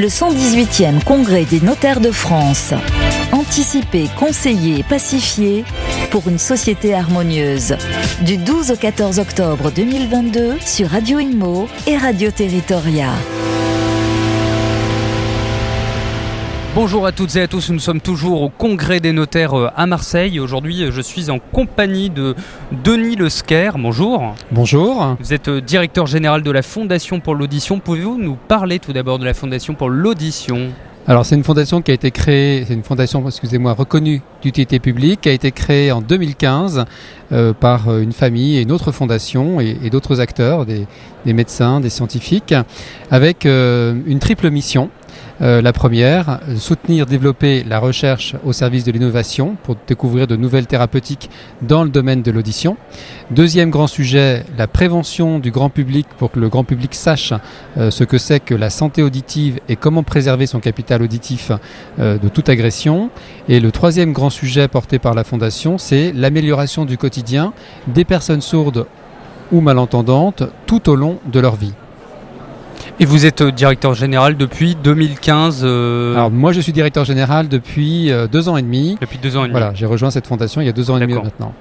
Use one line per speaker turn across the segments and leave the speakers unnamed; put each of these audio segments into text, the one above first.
Le 118e Congrès des notaires de France. Anticiper, conseiller, pacifier pour une société harmonieuse. Du 12 au 14 octobre 2022 sur Radio Imo et Radio Territoria.
Bonjour à toutes et à tous, nous sommes toujours au Congrès des notaires euh, à Marseille. Aujourd'hui, euh, je suis en compagnie de Denis Lesquer. Bonjour.
Bonjour.
Vous êtes euh, directeur général de la Fondation pour l'audition. Pouvez-vous nous parler tout d'abord de la Fondation pour l'audition?
Alors c'est une fondation qui a été créée, c'est une fondation, excusez-moi, reconnue d'utilité publique, qui a été créée en 2015 par une famille et une autre fondation et, d'autres acteurs, des, médecins, des scientifiques, avec une triple mission. Euh, la première, soutenir, développer la recherche au service de l'innovation pour découvrir de nouvelles thérapeutiques dans le domaine de l'audition. Deuxième grand sujet, la prévention du grand public pour que le grand public sache euh, ce que c'est que la santé auditive et comment préserver son capital auditif euh, de toute agression. Et le troisième grand sujet porté par la Fondation, c'est l'amélioration du quotidien des personnes sourdes ou malentendantes tout au long de leur vie.
Et vous êtes euh, directeur général depuis 2015
euh, Alors moi je suis directeur général depuis euh, deux ans et demi.
Depuis deux ans et demi.
Voilà, j'ai rejoint cette fondation il y a deux ans et demi maintenant.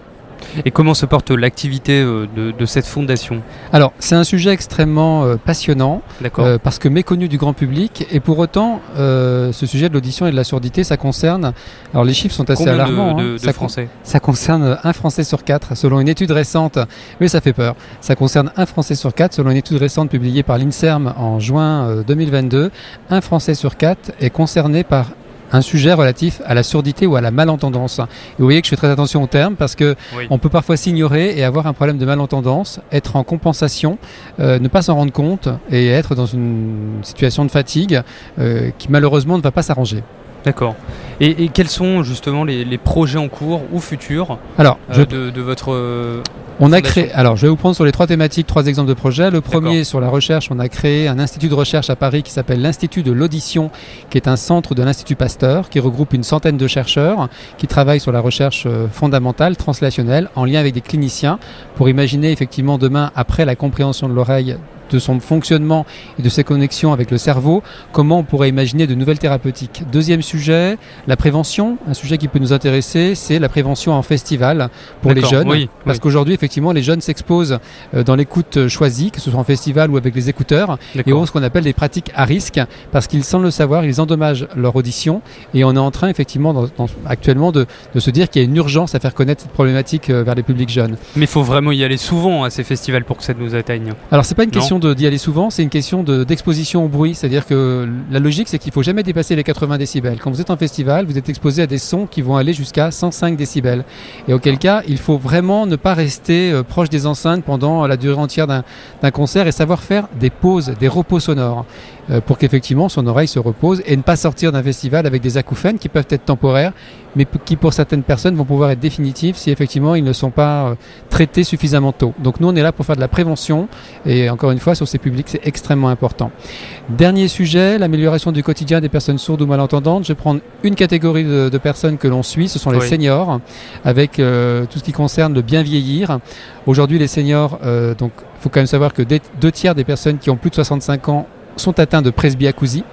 Et comment se porte l'activité euh, de, cette fondation?
Alors, c'est un sujet extrêmement euh, passionnant, euh, parce que méconnu du grand public, et pour autant, ce sujet de l'audition et de la surdité, ça concerne, alors les chiffres sont assez alarmants,
de, hein.
ça,
Français?
ça concerne un Français sur quatre, selon une étude récente, mais ça fait peur, ça concerne un Français sur quatre, selon une étude récente publiée par l'INSERM en juin 2022, un Français sur quatre est concerné par un sujet relatif à la surdité ou à la malentendance. Et vous voyez que je fais très attention aux termes parce que on peut parfois s'ignorer et avoir un problème de malentendance, être en compensation, euh, ne pas s'en rendre compte et être dans une situation de fatigue euh, qui malheureusement ne va pas s'arranger.
D'accord. Et, quels sont justement les, projets en cours ou futurs
alors,
euh, de, votre
euh, on a créé. Alors, je vais vous prendre sur les trois thématiques trois exemples de projets. Le premier sur la recherche, on a créé un institut de recherche à Paris qui s'appelle l'Institut de l'audition, qui est un centre de l'Institut Pasteur, qui regroupe une centaine de chercheurs qui travaillent sur la recherche euh, fondamentale, translationnelle, en lien avec des cliniciens, pour imaginer effectivement demain, après la compréhension de l'oreille de son fonctionnement et de ses connexions avec le cerveau, comment on pourrait imaginer de nouvelles thérapeutiques. Deuxième sujet, la prévention. Un sujet qui peut nous intéresser, c'est la prévention en festival pour les jeunes. parce qu'aujourd'hui, effectivement, les jeunes s'exposent euh, dans l'écoute choisie, que ce soit en festival ou avec les écouteurs, et ont ce qu'on appelle des pratiques à risque, parce qu'ils, sans le savoir, ils endommagent leur audition. Et on est en train, effectivement, actuellement, de, se dire qu'il y a une urgence à faire connaître cette problématique euh, vers les publics jeunes.
Mais il faut vraiment y aller souvent à ces festivals pour que ça nous atteigne.
Alors, c'est pas une question d'y aller souvent, c'est une question d'exposition au bruit. C'est-à-dire que la logique, c'est qu'il faut jamais dépasser les 80 décibels. Quand vous êtes en festival, vous êtes exposé à des sons qui vont aller jusqu'à 105 décibels. Et auquel cas, il faut vraiment ne pas rester euh, proche des enceintes pendant la durée entière d'un concert et savoir faire des pauses, des repos sonores. Euh, pour qu'effectivement son oreille se repose et ne pas sortir d'un festival avec des acouphènes qui peuvent être temporaires, mais qui pour certaines personnes vont pouvoir être définitifs si effectivement ils ne sont pas euh, traités suffisamment tôt. Donc nous on est là pour faire de la prévention et encore une fois sur ces publics c'est extrêmement important. Dernier sujet, l'amélioration du quotidien des personnes sourdes ou malentendantes. Je vais prendre une catégorie de, personnes que l'on suit, ce sont les seniors, avec euh, tout ce qui concerne le bien vieillir. Aujourd'hui les seniors, donc il faut quand même savoir que deux tiers des personnes qui ont plus de 65 ans sont atteints de presbyacousie,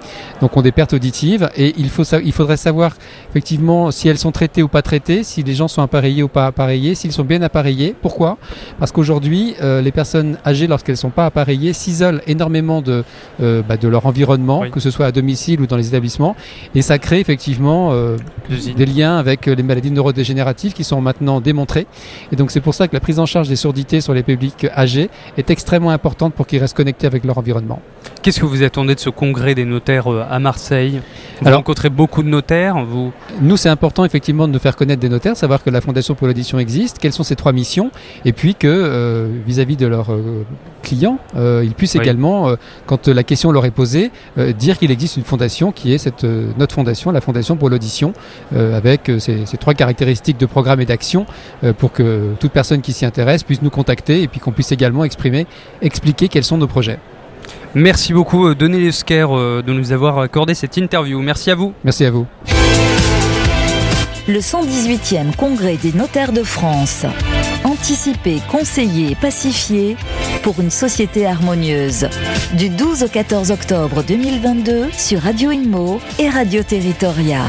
donc ont des pertes auditives. Et il, faut, il faudrait savoir effectivement si elles sont traitées ou pas traitées, si les gens sont appareillés ou pas appareillés, s'ils sont bien appareillés. Pourquoi? Parce qu'aujourd'hui, euh, les personnes âgées, lorsqu'elles ne sont pas appareillées, s'isolent énormément de, euh, bah, de leur environnement, que ce soit à domicile ou dans les établissements. Et ça crée effectivement euh, des liens avec les maladies neurodégénératives qui sont maintenant démontrées. Et donc c'est pour ça que la prise en charge des surdités sur les publics âgés est extrêmement importante pour qu'ils restent connectés avec leur environnement.
Qu'est-ce que vous attendez de ce congrès des notaires euh, à Marseille Vous Alors, rencontrez beaucoup de notaires vous...
Nous, c'est important effectivement de nous faire connaître des notaires, savoir que la Fondation pour l'audition existe, quelles sont ses trois missions, et puis que euh, vis-à-vis de leurs euh, clients, ils puissent également, quand la question leur est posée, dire qu'il existe une fondation qui est cette, notre fondation, la Fondation pour l'audition, avec ces, ces, trois caractéristiques de programme et d'action, pour que toute personne qui s'y intéresse puisse nous contacter et puis qu'on puisse également exprimer, expliquer quels sont nos projets.
Merci beaucoup euh, Denis Lesquer euh, de nous avoir accordé cette interview. Merci à vous.
Merci à vous.
Le 118e Congrès des notaires de France. Anticiper, conseiller, pacifier pour une société harmonieuse. Du 12 au 14 octobre 2022 sur Radio Imo et Radio Territoria.